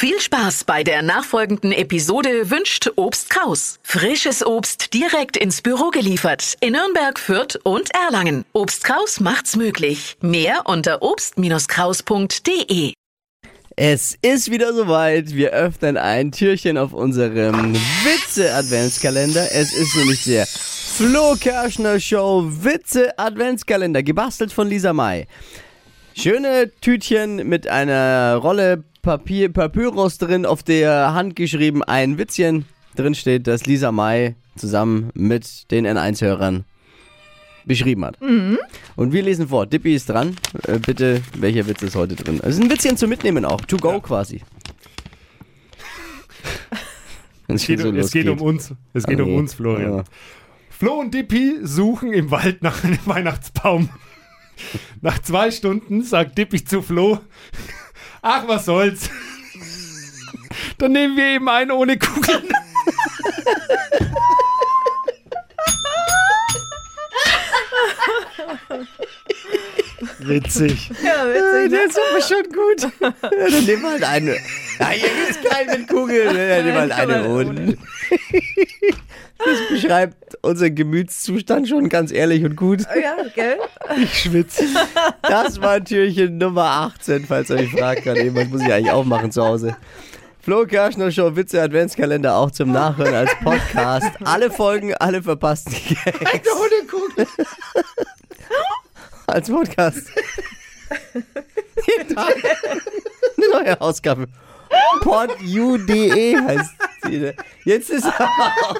Viel Spaß bei der nachfolgenden Episode wünscht Obst Kraus. Frisches Obst direkt ins Büro geliefert in Nürnberg, Fürth und Erlangen. Obst Kraus macht's möglich. Mehr unter obst-kraus.de. Es ist wieder soweit. Wir öffnen ein Türchen auf unserem Witze-Adventskalender. Es ist nämlich der Flo Kerschner Show Witze-Adventskalender, gebastelt von Lisa May. Schöne Tütchen mit einer Rolle Papier, Papyrus drin, auf der Hand geschrieben ein Witzchen. Drin steht, dass Lisa May zusammen mit den N1-Hörern beschrieben hat. Und wir lesen vor. Dippy ist dran. Äh, bitte, welcher Witz ist heute drin? Es ist ein Witzchen zum Mitnehmen auch. To go quasi. Es geht, um- es geht um uns. Es geht um Oh, uns, Florian. ja. Flo und Dippy suchen im Wald nach einem Weihnachtsbaum. Nach zwei Stunden sagt Dippy zu Flo, ach, was soll's. Dann nehmen wir eben einen ohne Kugeln. Witzig. Ja, witzig, Der ist aber schon gut. Ja, dann nehmen wir halt eine. Ja, hier gibt's keinen mit Kugeln. Dann nehmen wir halt eine ohne. Das beschreibt unseren Gemütszustand schon ganz ehrlich und gut. Ja, gell? Ich schwitze. Das war Türchen Nummer 18, falls ihr euch fragt, kann jemand muss ich eigentlich auch machen zu Hause. Flo Kerschner Show Witze Adventskalender auch zum Nachhören als Podcast. Alle Folgen, alle verpassten Gags Ohne Kugeln. als Podcast. Jeden Tag eine neue Ausgabe. Podu.de heißt sie. Jetzt ist aber auch